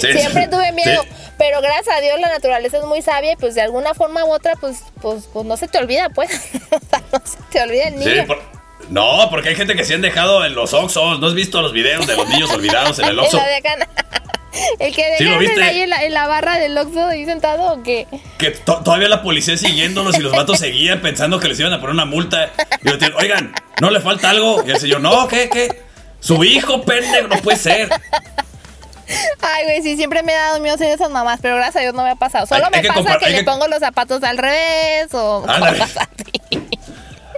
Sí, Siempre tuve miedo, Sí. pero gracias a Dios la naturaleza es muy sabia y pues de alguna forma u otra pues, pues, pues no se te olvida, pues. o sea, no se te olvida el niño. Sí, por- no, porque hay gente que se han dejado en los Oxxos. ¿No has visto los videos de los niños olvidados en el Oxxo? El que ¿Sí ahí en la, en la barra del Oxxo ahí sentado o qué? Que to- todavía la policía siguiéndolos y los vatos seguían pensando que les iban a poner una multa. Y yo decía, oigan, ¿no le falta algo? Y el señor, no, ¿qué, qué? Su hijo, pendejo, no puede ser. Ay, güey, sí, siempre me ha dado miedo ser esas mamás, pero gracias a Dios no me ha pasado. Solo Hay- me hay pasa que le pongo los zapatos al revés o cosas así.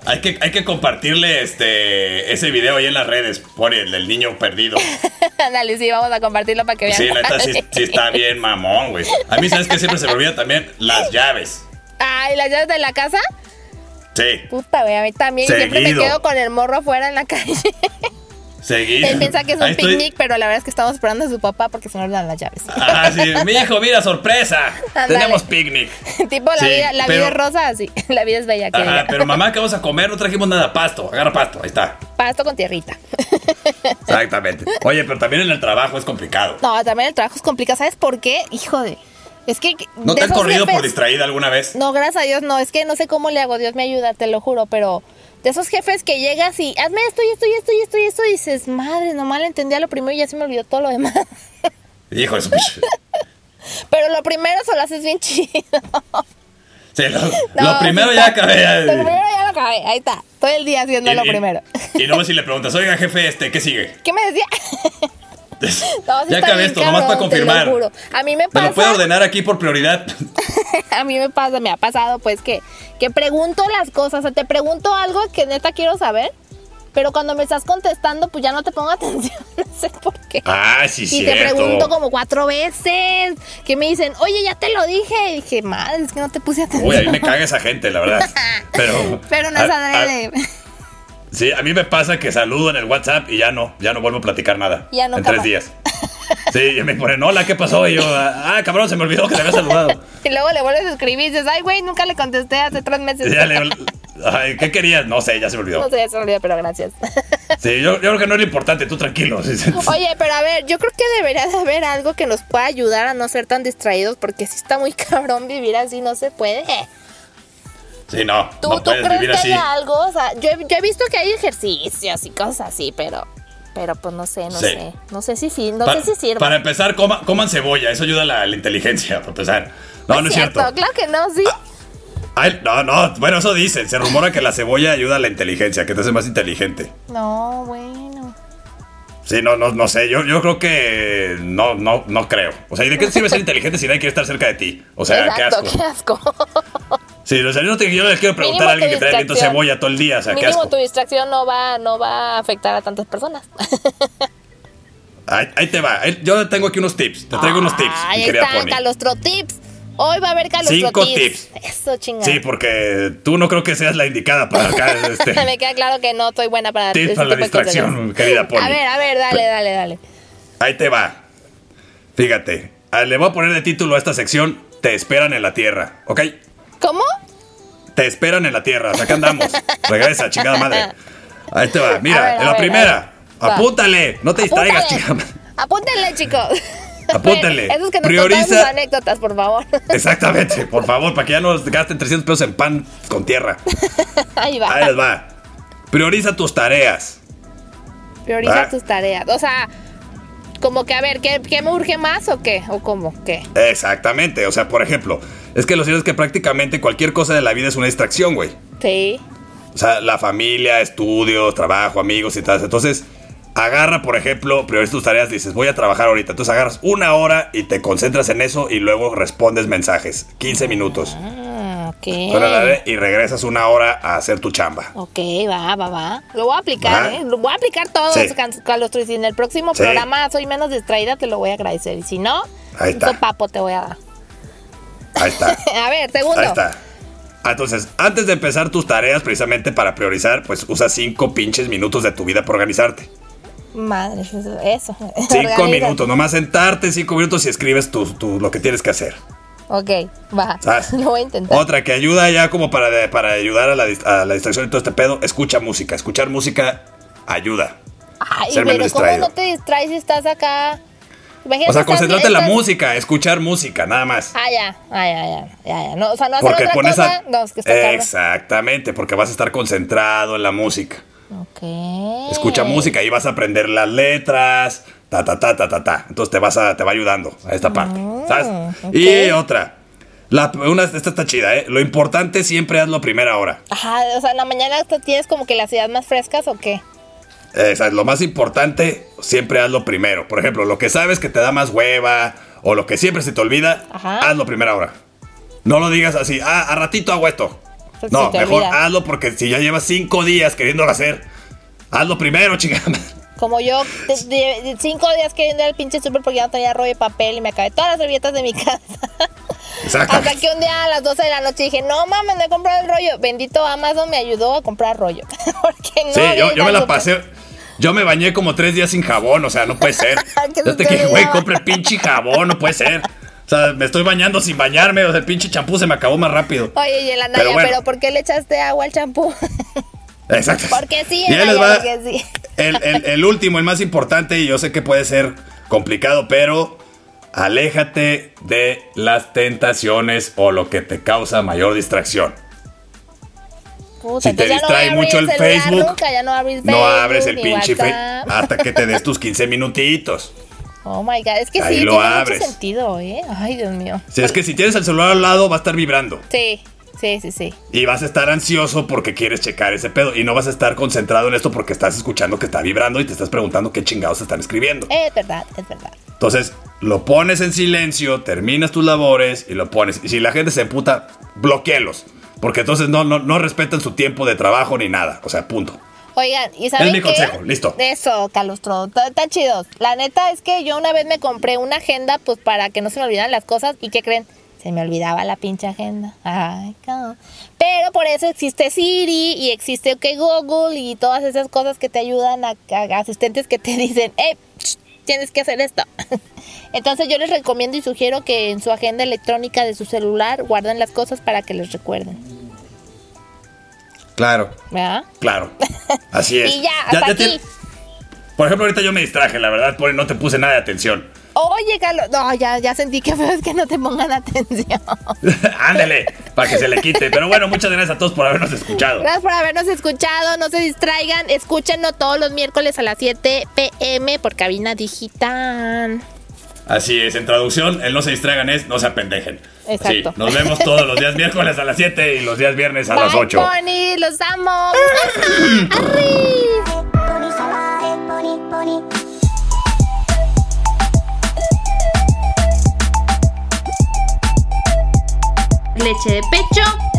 Hay que, hay que compartirle este ese video ahí en las redes. Pone el del niño perdido. Ándale, sí, vamos a compartirlo para que vean. Sí, la neta, sí, es. sí está bien mamón, güey. A mí, ¿sabes qué? Siempre se me olvida también las llaves. Ay, las llaves de la casa. Sí, Puta, güey, a mí también. Siempre me Seguido. quedo con el morro afuera en la calle. Seguido. Él piensa que es Ahí un estoy- picnic, pero la verdad es que estamos esperando a su papá porque se nos dan las llaves. Ah, sí, mi hijo, mira, sorpresa. Tenemos picnic. tipo, la, Sí, vida, la pero- vida es rosa, así. La vida es bella. Que Ajá, pero mamá, ¿qué vamos a comer? No trajimos nada, pasto. Agarra pasto, ahí está. Pasto con tierrita. Exactamente. Oye, pero también en el trabajo es complicado. No, también el trabajo es complicado. ¿Sabes por qué? Hijo de. Es que. ¿No te han corrido jefes- por distraída alguna vez? No, gracias a Dios, no. Es que no sé cómo le hago. Dios me ayuda, te lo juro. Pero de esos jefes que llegas y hazme esto y esto y esto y esto y esto. Y dices, madre, nomás le entendía lo primero y ya se me olvidó todo lo demás. Hijo de su Pero lo primero se lo haces bien chido. Sí, lo, No, lo primero sí ya acabé. Lo primero ya lo acabé. Ahí está. Todo el día haciendo lo y- primero. Y luego si le preguntas, oiga, jefe, este, ¿qué sigue? ¿Qué me decía? No, sí ya acabé esto, nomás para cabrón, te lo confirmar. juro. A mí me ¿Me lo pasa, ordenar aquí por prioridad? a mí me pasa, me ha pasado pues que, que pregunto las cosas, o sea, te pregunto algo que neta quiero saber, pero cuando me estás contestando pues ya no te pongo atención, no sé por qué. Ah, sí, Y cierto. te pregunto como cuatro veces, que me dicen, oye, ya te lo dije. Y dije, madre, es que no te puse atención. Uy, a mí me caga esa gente, la verdad. Pero. Pero no es adrede. Sí, a mí me pasa que saludo en el WhatsApp y ya no, ya no vuelvo a platicar nada. Ya no En capaz. tres días. Sí, y me ponen, hola, ¿qué pasó? Y yo, ah, cabrón, se me olvidó que te había saludado. Y luego le vuelves a escribir y dices, ay, güey, nunca le contesté hace tres meses. Ya le, ay, ¿qué querías? No sé, ya se me olvidó. No sé, ya se me olvidó, pero gracias. Sí, yo, yo creo que no era importante, tú tranquilo. Oye, pero a ver, yo creo que debería de haber algo que nos pueda ayudar a no ser tan distraídos, porque si está muy cabrón vivir así, no se puede. Sí, no, ¿Tú, no ¿tú puedes crees vivir que así. haya algo? O sea, yo, he- yo he visto que hay ejercicios y cosas así, pero, pero pues no sé, no Sí. sé. No sé si sí, no sé si sirve. Para empezar, coma- coman cebolla, eso ayuda a la, la inteligencia, para empezar. No, no es cierto. Claro que no, sí. Ay, no, no, bueno, eso dicen. Se rumora que la cebolla ayuda a la inteligencia, que te hace más inteligente. No, bueno. Sí, no, no, no sé. Yo, yo creo que no, no, no creo. O sea, ¿y de qué sirve ser inteligente si nadie quiere estar cerca de ti? O sea, Exacto, qué asco. qué asco. Sí, o sea, yo no, te, yo les quiero preguntar a alguien que trae viento distracción. cebolla todo el día. O sea, qué Mínimo asco. tu distracción no va, no va a afectar a tantas personas. Ahí, ahí te va. Yo tengo aquí unos tips. Te traigo unos tips, Ahí está, Pony. Calostro Tips. Hoy va a haber Calostro Cinco Tips. Eso, chingada. Sí, porque tú no creo que seas la indicada para acá. Este, Me queda claro que no estoy buena para tips para la distracción, querida Pony. A ver, a ver, dale, dale, dale. Ahí te va. Fíjate. ah, Le voy a poner de título a esta sección. Te esperan en la tierra, ¿ok? ¿Cómo? Te esperan en la tierra. O sea, acá andamos. Regresa, chingada madre. Ahí te va. Mira, ver, en la ver, primera. Apúntale. No te distraigas, Apúntale. chingada madre. Apúntenle, chicos. Apúntenle. Esos que nos Prioriza- anécdotas, por favor. Exactamente. Por favor, para que ya no gasten 300 pesos en pan con tierra. Ahí va. Ahí les va. Prioriza tus tareas. Prioriza Va. tus tareas. O sea, como que, a ver, ¿qué, qué me urge más o qué? ¿O cómo? ¿Qué? Exactamente. O sea, por ejemplo, es que lo cierto es que prácticamente cualquier cosa de la vida es una distracción, güey. Sí. O sea, la familia, estudios, trabajo, amigos y tal. Entonces, agarra, por ejemplo, prioriza tus tareas, dices, voy a trabajar ahorita. Entonces agarras una hora y te concentras en eso y luego respondes mensajes. 15 minutos. Ah, ok. Y regresas una hora a hacer tu chamba. Ok, va, va, va. Lo voy a aplicar, Va. ¿eh? Lo voy a aplicar todo, Sí. Carlos Y si en el próximo Sí. programa soy menos distraída, te lo voy a agradecer. Y si no, un papo te voy a dar. Ahí está. A ver, segundo. Ahí está. Ah, Entonces, antes de empezar tus tareas, precisamente para priorizar, pues usa cinco pinches minutos de tu vida para organizarte. Madre, eso. eso. Cinco minutos, nomás sentarte cinco minutos y escribes tu, tu- lo que tienes que hacer. Ok, va. ¿Sabes? Lo voy a intentar. Otra que ayuda ya como para, de- para ayudar a la, dis- a la distracción y todo este pedo, escucha música. Escuchar música ayuda. Ay, ser pero ¿cómo no te distraes si estás acá? Imagínate O sea, concentrate en la música, escuchar música, nada más. Ah, ya, ah, ya, ya, ya, ya. No, o sea, no hacer Porque otra pones cosa. a... No, es que está. Exactamente, porque vas a estar concentrado en la música. Ok. Escucha música y vas a aprender las letras, ta ta ta ta ta ta. Entonces te vas a te va ayudando a esta parte, ¿sabes? Y otra. La, una, esta está chida, ¿eh? Lo importante siempre hazlo a primera hora. Ajá, o sea, en la mañana tienes como que las ideas más frescas o qué? Eh, ¿sabes? Lo más importante siempre hazlo primero. Por ejemplo, lo que sabes que te da más hueva o lo que siempre se te olvida, Ajá. hazlo a primera hora. No lo digas así, ah, a ratito hago esto. Pues no, mejor olvida. hazlo porque si ya llevas cinco días queriéndolo hacer, hazlo primero, chingada. Como yo, de, de- de cinco días queriendo ir al pinche súper porque ya no tenía rollo de papel y me acabé todas las servilletas de mi casa. Hasta que un día a las 12 de la noche dije, no mames, no he comprado el rollo. Bendito Amazon me ayudó a comprar rollo. porque no Sí, yo, yo me la pasé. Yo me bañé como tres días sin jabón, o sea, no puede ser. Yo te dije, güey, compre pinche jabón, no puede ser. O sea, me estoy bañando sin bañarme, o sea, el pinche champú se me acabó más rápido. Oye, y el Anaya, Pero. ¿por qué le echaste agua al champú? Exacto. Porque sí, Anaya, va porque sí. el, el- el último, el más importante, y yo sé que puede ser complicado, pero aléjate de las tentaciones o lo que te causa mayor distracción. Puta, Si te no distrae mucho el Facebook, Nunca, ya no abres No Facebook, abres el pinche. Facebook hasta que te des tus 15 minutitos. Oh my god, es que Ahí sí, lo tiene abres. mucho sentido, ¿eh? Ay, Dios mío. Si es que si tienes el celular al lado, va a estar vibrando. Sí, sí, sí, sí. Y vas a estar ansioso porque quieres checar ese pedo. Y no vas a estar concentrado en esto porque estás escuchando que está vibrando y te estás preguntando qué chingados están escribiendo. Es verdad, es verdad. Entonces, lo pones en silencio, terminas tus labores y lo pones. Y si la gente se emputa, bloquealos. Porque entonces no, no, no respetan su tiempo de trabajo ni nada. O sea, punto. Oigan, ¿y saben Es mi qué? consejo, listo. Eso, Calustro, está chido. La neta es que yo una vez me compré una agenda pues para que no se me olvidaran las cosas y ¿qué creen? Se me olvidaba la pinche agenda. Ay, cabrón. Pero por eso existe Siri y existe OK Google y todas esas cosas que te ayudan a, a asistentes que te dicen, eh, ch, tienes que hacer esto. Entonces yo les recomiendo y sugiero que en su agenda electrónica de su celular guarden las cosas para que les recuerden. Claro, ¿Verdad? claro. Así es. Y ya, hasta aquí. Por ejemplo, ahorita yo me distraje, la verdad, no te puse nada de atención. Oye, Carlos, no, ya, ya sentí que feo es que no te pongan atención. Ándale, para que se le quite. Pero bueno, muchas gracias a todos por habernos escuchado. Gracias por habernos escuchado, no se distraigan, escúchenos todos los miércoles a las 7 pm por cabina digital. Así es, en traducción, el no se distraigan es no se apendejen. Exacto. Sí, nos vemos todos los días miércoles a las 7 y los días viernes a las Bye, 8. Pony, los amo. leche de pecho